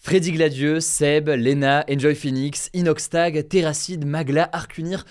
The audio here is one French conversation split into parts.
Freddy Gladieux, Seb, Lena, Enjoy Phoenix, Inoxtag, Terracid, Magla, Arcunir,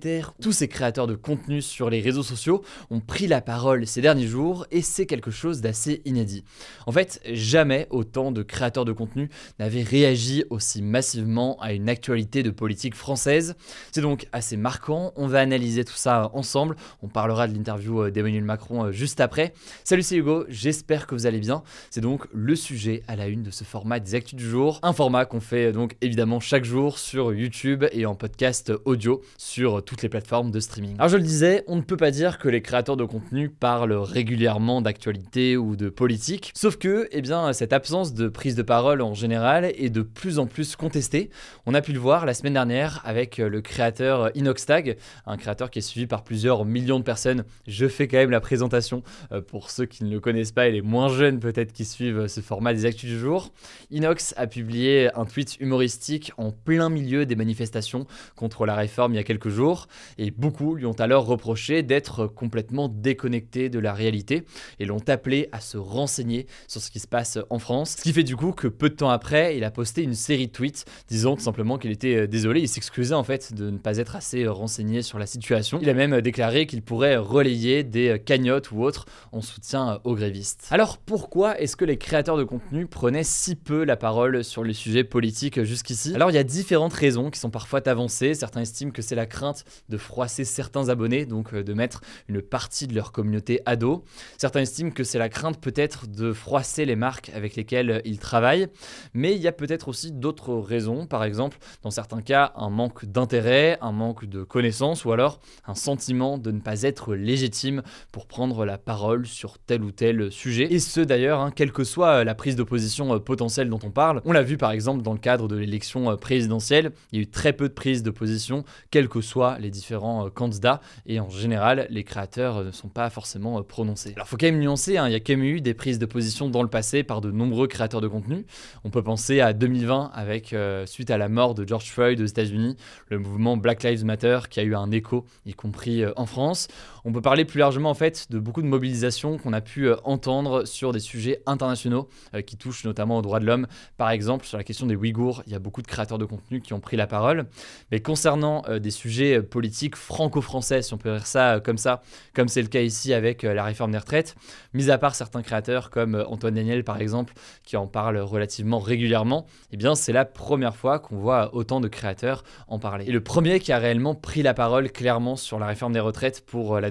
Terres, tous ces créateurs de contenu sur les réseaux sociaux ont pris la parole ces derniers jours et c'est quelque chose d'assez inédit. En fait, jamais autant de créateurs de contenu n'avaient réagi aussi massivement à une actualité de politique française. C'est donc assez marquant, on va analyser tout ça ensemble, on parlera de l'interview euh, d'Emmanuel Macron euh, juste après. Salut c'est Hugo, j'espère que vous allez bien. C'est donc le sujet à la une de ce format des actus du jour, un format qu'on fait donc évidemment chaque jour sur YouTube et en podcast audio sur toutes les plateformes de streaming. Alors je le disais, on ne peut pas dire que les créateurs de contenu parlent régulièrement d'actualité ou de politique, sauf que eh bien cette absence de prise de parole en général est de plus en plus contestée. On a pu le voir la semaine dernière avec le créateur Inoxtag, un créateur qui est suivi par plusieurs millions de personnes. Je fais quand même la présentation euh, pour ceux qui ne le connaissent pas et les moins jeunes peut-être qui suivent ce format des actus du jour. Inox a publié un tweet humoristique en plein milieu des manifestations contre la réforme il y a quelques jours, et beaucoup lui ont alors reproché d'être complètement déconnecté de la réalité, et l'ont appelé à se renseigner sur ce qui se passe en France. Ce qui fait du coup que peu de temps après, il a posté une série de tweets disant tout simplement qu'il était euh, désolé, il s'excusait en fait de ne pas être assez euh, renseigné sur la situation. Il a même déclaré qu'il pourrait relayer des euh, cagnottes ou autres en soutien aux grévistes. Alors pourquoi est-ce que les créateurs de contenu prenaient si peu la parole sur les sujets politiques jusqu'ici. Alors il y a différentes raisons qui sont parfois avancées. Certains estiment que c'est la crainte de froisser certains abonnés, donc euh, de mettre une partie de leur communauté à dos. Certains estiment que c'est la crainte peut-être de froisser les marques avec lesquelles ils travaillent. Mais il y a peut-être aussi d'autres raisons. Par exemple, dans certains cas, un manque d'intérêt, un manque de connaissances ou alors un sentiment de ne pas être légitime pour prendre la parole sur tel ou tel sujet. Et ce d'ailleurs, hein, quelle que soit la prise d'opposition euh, potentielle dont on parle, on l'a vu par exemple dans le cadre de l'élection euh, présidentielle, il y a eu très peu de prises de position, quels que soient les différents euh, candidats, et en général, les créateurs euh, ne sont pas forcément prononcés. Alors, il faut quand même nuancer, hein, il y a quand même eu des prises de position dans le passé par de nombreux créateurs de contenu. On peut penser à 2020 avec, suite à la mort de George Floyd aux États-Unis, le mouvement Black Lives Matter qui a eu un écho, y compris en France. On peut parler plus largement en fait de beaucoup de mobilisations qu'on a pu entendre sur des sujets internationaux qui touchent notamment aux droits de l'homme. Par exemple, sur la question des Ouïghours, il y a beaucoup de créateurs de contenu qui ont pris la parole. Mais concernant euh, des sujets euh, politiques franco-français, si on peut dire ça euh, comme ça, comme c'est le cas ici avec la réforme des retraites, mis à part certains créateurs comme Antoine Daniel par exemple, qui en parlent relativement régulièrement, eh bien c'est la première fois qu'on voit autant de créateurs en parler. Et le premier qui a réellement pris la parole clairement sur la réforme des retraites pour la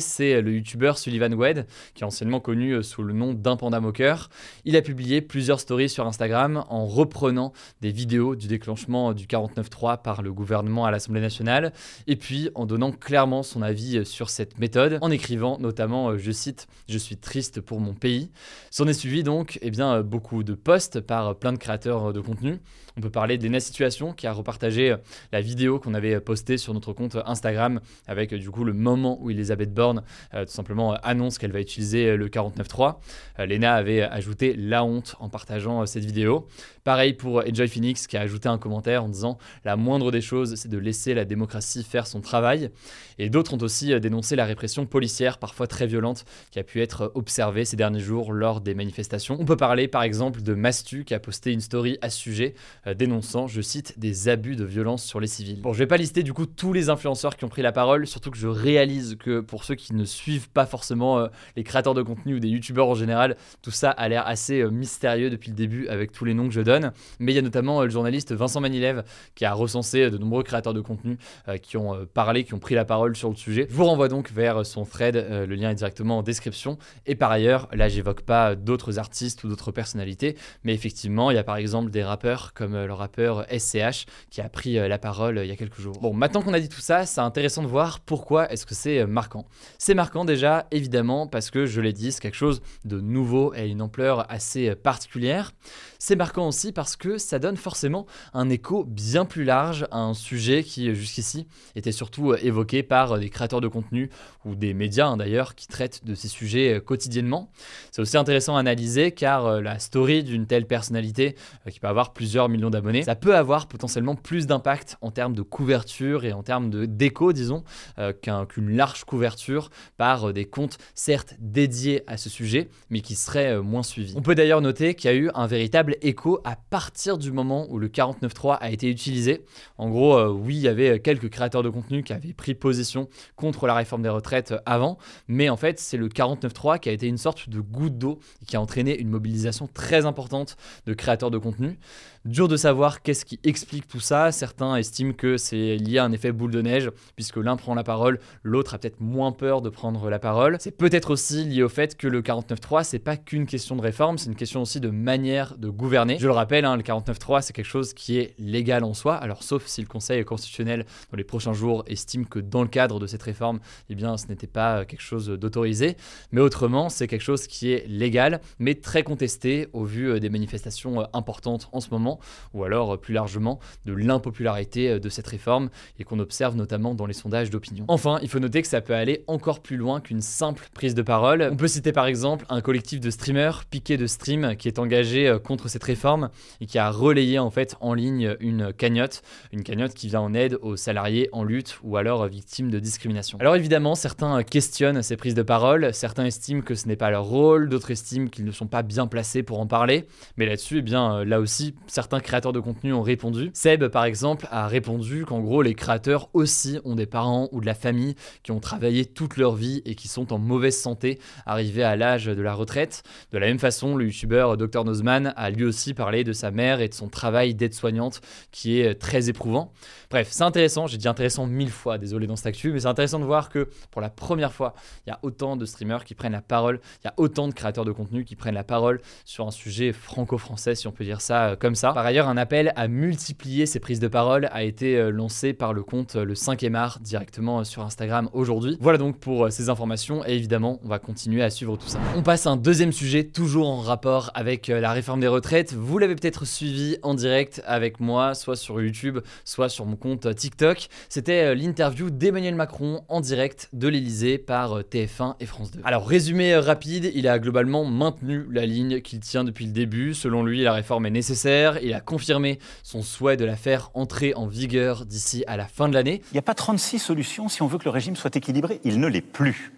c'est le youtubeur Sullivan Wed, qui est anciennement connu sous le nom d'un panda moqueur. Il a publié plusieurs stories sur Instagram en reprenant des vidéos du déclenchement du 49.3 par le gouvernement à l'Assemblée nationale, et puis en donnant clairement son avis sur cette méthode, en écrivant notamment, euh, je cite, Je suis triste pour mon pays. S'en est suivi donc eh bien, beaucoup de posts par plein de créateurs de contenu. On peut parler d'Ena Situation qui a repartagé la vidéo qu'on avait postée sur notre compte Instagram avec du coup le moment où Elisabeth Borne euh, tout simplement annonce qu'elle va utiliser le 49.3. Euh, Lena avait ajouté la honte en partageant cette vidéo Pareil pour Enjoy Phoenix qui a ajouté un commentaire en disant la moindre des choses, c'est de laisser la démocratie faire son travail. Et d'autres ont aussi euh, dénoncé la répression policière, parfois très violente, qui a pu être observée ces derniers jours lors des manifestations. On peut parler par exemple de Mastu qui a posté une story à ce sujet, euh, dénonçant, je cite, des abus de violence sur les civils. Bon, je vais pas lister du coup tous les influenceurs qui ont pris la parole, surtout que je réalise pour ceux qui ne suivent pas forcément euh, les créateurs de contenu ou des youtubeurs en général, tout ça a l'air assez mystérieux depuis le début avec tous les noms que je donne. Mais il y a notamment le journaliste Vincent Manilev qui a recensé de nombreux créateurs de contenu qui ont parlé, qui ont pris la parole sur le sujet. Je vous renvoie donc vers son thread, euh, le lien est directement en description. Et par ailleurs, là j'évoque pas d'autres artistes ou d'autres personnalités, mais effectivement, il y a par exemple des rappeurs comme euh, le rappeur SCH qui a pris euh, la parole il y a quelques jours. Bon, maintenant qu'on a dit tout ça, c'est intéressant de voir pourquoi est-ce que c'est marquant. C'est marquant déjà, évidemment, parce que je l'ai dit, c'est quelque chose de nouveau et une ampleur assez particulière. C'est marquant aussi parce que ça donne forcément un écho bien plus large à un sujet qui jusqu'ici était surtout évoqué par des créateurs de contenu ou des médias hein, d'ailleurs qui traitent de ces sujets quotidiennement. C'est aussi intéressant à analyser car la story d'une telle personnalité qui peut avoir plusieurs millions d'abonnés, ça peut avoir potentiellement plus d'impact en termes de couverture et en termes de déco, disons, euh, qu'une large couverture par euh, des comptes certes dédiés à ce sujet, mais qui seraient euh, moins suivis. On peut d'ailleurs noter qu'il y a eu un véritable écho à partir du moment où le 49.3 a été utilisé. En gros, oui, il y avait quelques créateurs de contenu qui avaient pris position contre la réforme des retraites avant, mais en fait, c'est le 49.3 qui a été une sorte de goutte d'eau qui a entraîné une mobilisation très importante de créateurs de contenu. Dur de savoir qu'est-ce qui explique tout ça. Certains estiment que c'est lié à un effet boule de neige, puisque l'un prend la parole, l'autre a peut-être moins peur de prendre la parole. C'est peut-être aussi lié au fait que le 49.3, c'est pas qu'une question de réforme, c'est une question aussi de manière de gouverner. Je le rappelle, hein, le 49.3, c'est quelque chose qui est légal en soi, alors sauf si le Conseil constitutionnel, dans les prochains jours, estime que dans le cadre de cette réforme, eh bien, ce n'était pas quelque chose d'autorisé. Mais autrement, c'est quelque chose qui est légal, mais très contesté au vu euh, des manifestations euh, importantes en ce moment ou alors euh, plus largement de l'impopularité euh, de cette réforme et qu'on observe notamment dans les sondages d'opinion. Enfin, il faut noter que ça peut aller encore plus loin qu'une simple prise de parole. On peut citer par exemple un collectif de streamers, Piqué de Stream, qui est engagé euh, contre cette réforme et qui a relayé en fait en ligne une cagnotte, une cagnotte qui vient en aide aux salariés en lutte ou alors victimes de discrimination. Alors évidemment, certains questionnent ces prises de parole, certains estiment que ce n'est pas leur rôle, d'autres estiment qu'ils ne sont pas bien placés pour en parler, mais là-dessus, eh bien là aussi, certains certains créateurs de contenu ont répondu. Seb, par exemple, a répondu qu'en gros, les créateurs aussi ont des parents ou de la famille qui ont travaillé toute leur vie et qui sont en mauvaise santé, arrivés à l'âge de la retraite. De la même façon, le youtubeur Dr Nozman a lui aussi parlé de sa mère et de son travail d'aide-soignante qui est très éprouvant. Bref, c'est intéressant, j'ai dit intéressant mille fois, désolé dans cette actu, mais c'est intéressant de voir que pour la première fois, il y a autant de streamers qui prennent la parole, il y a autant de créateurs de contenu qui prennent la parole sur un sujet franco-français, si on peut dire ça euh, comme ça. Par ailleurs, un appel à multiplier ces prises de parole a été euh, lancé par le compte euh, Le 5e art directement euh, sur Instagram aujourd'hui. Voilà donc pour ces informations et évidemment, on va continuer à suivre tout ça. On passe à un deuxième sujet, toujours en rapport avec la réforme des retraites. Vous l'avez peut-être suivi en direct avec moi, soit sur YouTube, soit sur mon compte TikTok. C'était l'interview d'Emmanuel Macron en direct de l'Elysée par TF1 et France 2. Alors, résumé rapide, il a globalement maintenu la ligne qu'il tient depuis le début. Selon lui, la réforme est nécessaire il a confirmé son souhait de la faire entrer en vigueur d'ici à la fin de l'année. Il n'y a pas 36 solutions si on veut que le régime soit équilibré. Il ne l'est plus.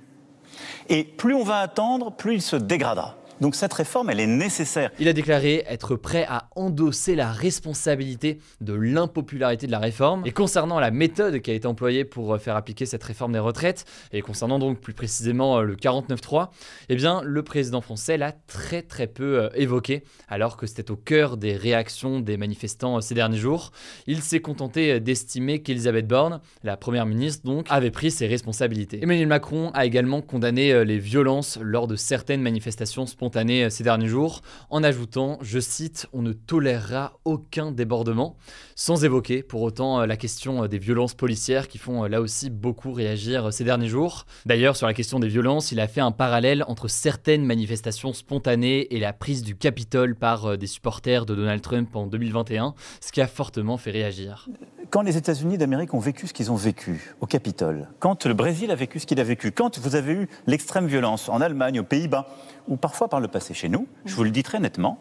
Et plus on va attendre, plus il se dégradera. Donc cette réforme, elle est nécessaire. Il a déclaré être prêt à endosser la responsabilité de l'impopularité de la réforme. Et concernant la méthode qui a été employée pour euh, faire appliquer cette réforme des retraites, et concernant donc plus précisément euh, le 49.3, eh bien le président français l'a très très peu euh, évoqué, alors que c'était au cœur des réactions des manifestants ces derniers jours. Il s'est contenté d'estimer qu'Elisabeth Borne, la première ministre donc, avait pris ses responsabilités. Emmanuel Macron a également condamné les violences lors de certaines manifestations spontanées euh, ces derniers jours, en ajoutant, je cite, on ne tolérera aucun débordement, sans évoquer pour autant euh, la question euh, des violences policières qui font là aussi beaucoup réagir ces derniers jours. D'ailleurs, sur la question des violences, il a fait un parallèle entre certaines manifestations spontanées et la prise du Capitole par des supporters de Donald Trump en 2021, ce qui a fortement fait réagir. Quand les États-Unis d'Amérique ont vécu ce qu'ils ont vécu au Capitole, quand le Brésil a vécu ce qu'il a vécu, quand vous avez eu l'extrême violence en Allemagne, aux Pays-Bas, ou parfois par le passé chez nous, je vous le dis très nettement,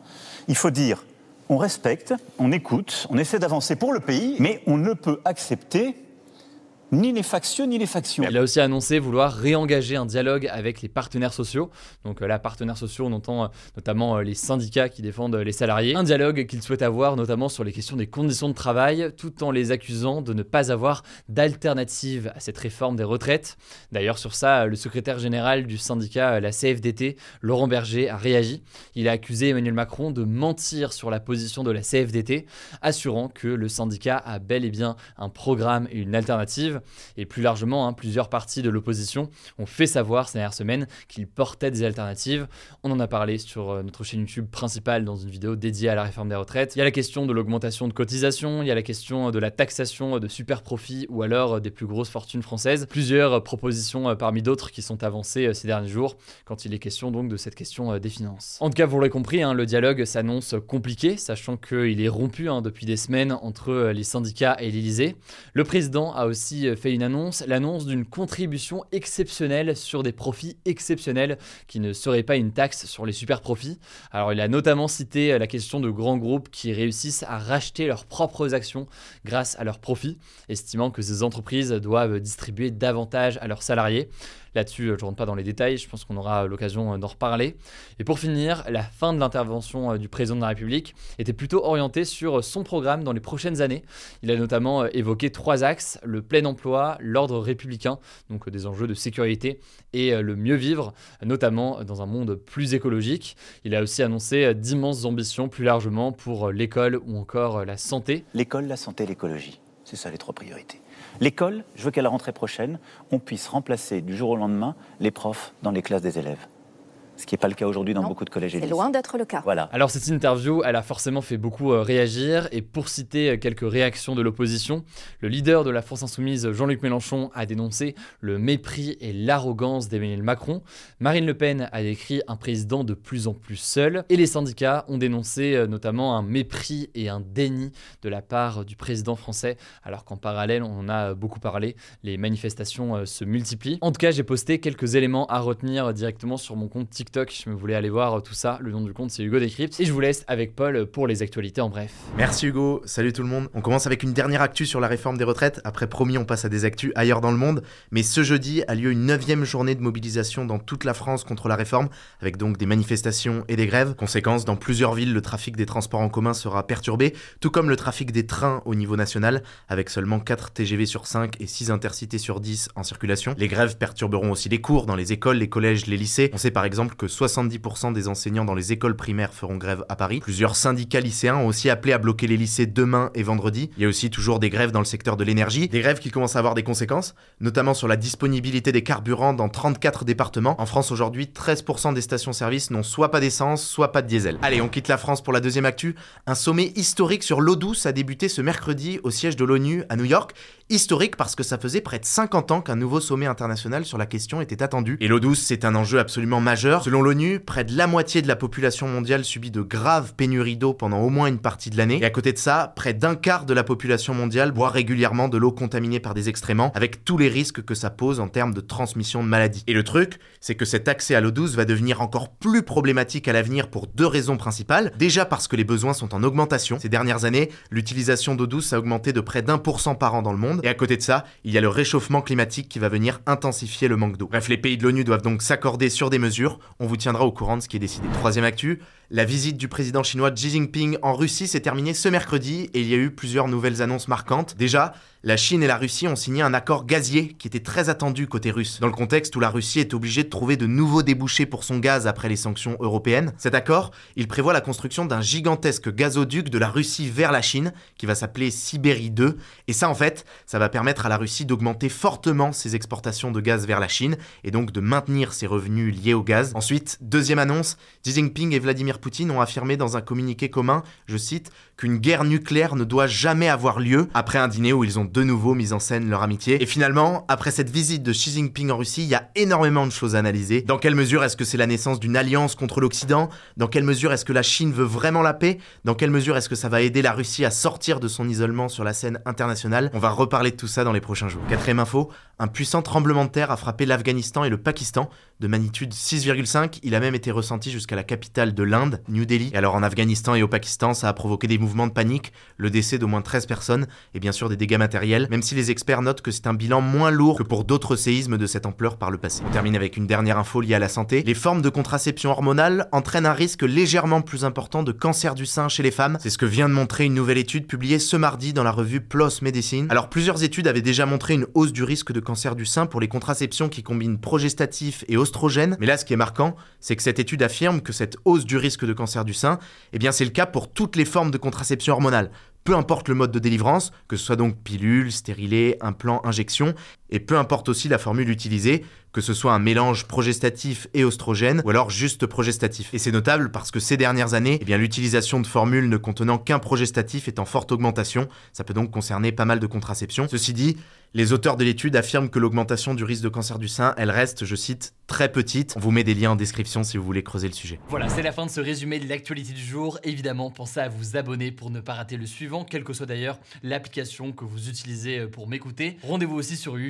il faut dire on respecte, on écoute, on essaie d'avancer pour le pays, mais on ne peut accepter ni les factieux ni les factions. Il a aussi annoncé vouloir réengager un dialogue avec les partenaires sociaux. Donc euh, là, partenaires sociaux, on entend euh, notamment euh, les syndicats qui défendent les salariés. Un dialogue qu'il souhaite avoir notamment sur les questions des conditions de travail, tout en les accusant de ne pas avoir d'alternative à cette réforme des retraites. D'ailleurs, sur ça, le secrétaire général du syndicat, la CFDT, Laurent Berger, a réagi. Il a accusé Emmanuel Macron de mentir sur la position de la CFDT, assurant que le syndicat a bel et bien un programme et une alternative Et plus largement, hein, plusieurs partis de l'opposition ont fait savoir ces dernières semaines qu'ils portaient des alternatives. On en a parlé sur euh, notre chaîne YouTube principale dans une vidéo dédiée à la réforme des retraites. Il y a la question de l'augmentation de cotisation, il y a la question de la taxation de super profits ou alors des plus grosses fortunes françaises. Plusieurs propositions euh, parmi d'autres qui sont avancées euh, ces derniers jours quand il est question donc de cette question des finances. En tout cas, vous l'aurez compris, hein, le dialogue s'annonce compliqué, sachant qu'il est rompu hein, depuis des semaines entre les syndicats et l'Elysée. Le président a aussi fait une annonce, l'annonce d'une contribution exceptionnelle sur des profits exceptionnels qui ne seraient pas une taxe sur les super profits. Alors il a notamment cité la question de grands groupes qui réussissent à racheter leurs propres actions grâce à leurs profits, estimant que ces entreprises doivent distribuer davantage à leurs salariés. Là-dessus, je ne rentre pas dans les détails, je pense qu'on aura l'occasion euh, d'en reparler. Et pour finir, la fin de l'intervention euh, du président de la République était plutôt orientée sur euh, son programme dans les prochaines années. Il a notamment évoqué trois axes, le plein emploi, l'ordre républicain, donc des enjeux de sécurité, et le mieux vivre, notamment dans un monde plus écologique. Il a aussi annoncé d'immenses ambitions plus largement pour l'école ou encore la santé. L'école, la santé, l'écologie. C'est ça les trois priorités. L'école, je veux qu'à la rentrée prochaine, on puisse remplacer du jour au lendemain les profs dans les classes des élèves ce qui n'est pas le cas aujourd'hui dans beaucoup de collèges et lycées. C'est loin d'être le cas. Voilà. Alors cette interview, elle a forcément fait beaucoup euh, réagir et pour citer euh, quelques réactions de l'opposition, le leader de la France insoumise, Jean-Luc Mélenchon, a dénoncé le mépris et l'arrogance d'Emmanuel Macron. Marine Le Pen a décrit un président de plus en plus seul et les syndicats ont dénoncé euh, notamment un mépris et un déni de la part du président français alors qu'en parallèle, on en a beaucoup parlé, les manifestations se multiplient. En tout cas, j'ai posté quelques éléments à retenir directement sur mon compte TikTok TikTok vous voulez aller voir tout ça. Le nom du compte, c'est Hugo Decrypt. Et je vous laisse avec Paul pour les actualités en bref. Merci Hugo. Salut tout le monde. On commence avec une dernière actu sur la réforme des retraites. Après, promis, on passe à des actus ailleurs dans le monde. Mais ce jeudi a lieu une neuvième journée de mobilisation dans toute la France contre la réforme, avec donc des manifestations et des grèves. Conséquence, dans plusieurs villes, le trafic des transports en commun sera perturbé, tout comme le trafic des trains au niveau national, avec seulement 4 TGV sur 5 et 6 intercités sur 10 en circulation. Les grèves perturberont aussi les cours dans les écoles, les collèges, les lycées. On sait par exemple que 70% des enseignants dans les écoles primaires feront grève à Paris. Plusieurs syndicats lycéens ont aussi appelé à bloquer les lycées demain et vendredi. Il y a aussi toujours des grèves dans le secteur de l'énergie, des grèves qui commencent à avoir des conséquences, notamment sur la disponibilité des carburants dans 34 départements. En France aujourd'hui, 13% des stations-service n'ont soit pas d'essence, soit pas de diesel. Allez, on quitte la France pour la deuxième actu. Un sommet historique sur l'eau douce a débuté ce mercredi au siège de l'ONU à New York. Historique parce que ça faisait près de 50 ans qu'un nouveau sommet international sur la question était attendu. Et l'eau douce, c'est un enjeu absolument majeur. Selon l'ONU, près de la moitié de la population mondiale subit de graves pénuries d'eau pendant au moins une partie de l'année. Et à côté de ça, près d'un quart de la population mondiale boit régulièrement de l'eau contaminée par des excréments, avec tous les risques que ça pose en termes de transmission de maladies. Et le truc, c'est que cet accès à l'eau douce va devenir encore plus problématique à l'avenir pour deux raisons principales. Déjà parce que les besoins sont en augmentation. Ces dernières années, l'utilisation d'eau douce a augmenté de près d'un pour cent par an dans le monde. Et à côté de ça, il y a le réchauffement climatique qui va venir intensifier le manque d'eau. Bref, les pays de l'ONU doivent donc s'accorder sur des mesures. On vous tiendra au courant de ce qui est décidé. Troisième actu, la visite du président chinois Xi Jinping en Russie s'est terminée ce mercredi et il y a eu plusieurs nouvelles annonces marquantes. Déjà, la Chine et la Russie ont signé un accord gazier qui était très attendu côté russe, dans le contexte où la Russie est obligée de trouver de nouveaux débouchés pour son gaz après les sanctions européennes. Cet accord, il prévoit la construction d'un gigantesque gazoduc de la Russie vers la Chine, qui va s'appeler Sibérie 2, et ça en fait, ça va permettre à la Russie d'augmenter fortement ses exportations de gaz vers la Chine, et donc de maintenir ses revenus liés au gaz. Ensuite, deuxième annonce, Xi Jinping et Vladimir Poutine ont affirmé dans un communiqué commun, je cite, qu'une guerre nucléaire ne doit jamais avoir lieu, après un dîner où ils ont de nouveau mis en scène leur amitié. Et finalement, après cette visite de Xi Jinping en Russie, il y a énormément de choses à analyser. Dans quelle mesure est-ce que c'est la naissance d'une alliance contre l'Occident? Dans quelle mesure est-ce que la Chine veut vraiment la paix? Dans quelle mesure est-ce que ça va aider la Russie à sortir de son isolement sur la scène internationale? On va reparler de tout ça dans les prochains jours. Quatrième info, un puissant tremblement de terre a frappé l'Afghanistan et le Pakistan de magnitude 6,5. Il a même été ressenti jusqu'à la capitale de l'Inde, New Delhi. Et alors en Afghanistan et au Pakistan, ça a provoqué des mouvements de panique, le décès d'au moins 13 personnes et bien sûr des dégâts matériels, même si les experts notent que c'est un bilan moins lourd que pour d'autres séismes de cette ampleur par le passé. On termine avec une dernière info liée à la santé. Les formes de contraception hormonale entraînent un risque légèrement plus important de cancer du sein chez les femmes. C'est ce que vient de montrer une nouvelle étude publiée ce mardi dans la revue PLOS Medicine. Alors plusieurs études avaient déjà montré une hausse du risque de cancer du sein pour les contraceptions qui combinent progestatif et Mais là, ce qui est marquant, c'est que cette étude affirme que cette hausse du risque de cancer du sein, eh bien, c'est le cas pour toutes les formes de contraception hormonale. Peu importe le mode de délivrance, que ce soit donc pilule, stérilet, implant, injection, et peu importe aussi la formule utilisée, que ce soit un mélange progestatif et oestrogène ou alors juste progestatif. Et c'est notable parce que ces dernières années, eh l'utilisation de formules ne contenant qu'un progestatif est en forte augmentation. Ça peut donc concerner pas mal de contraceptions. Ceci dit, les auteurs de l'étude affirment que l'augmentation du risque de cancer du sein, elle reste, je cite, très petite. On vous met des liens en description si vous voulez creuser le sujet. Voilà, c'est la fin de ce résumé de l'actualité du jour. Évidemment, pensez à vous abonner pour ne pas rater le suivant, quelle que soit d'ailleurs l'application que vous utilisez euh, pour m'écouter. Rendez-vous aussi sur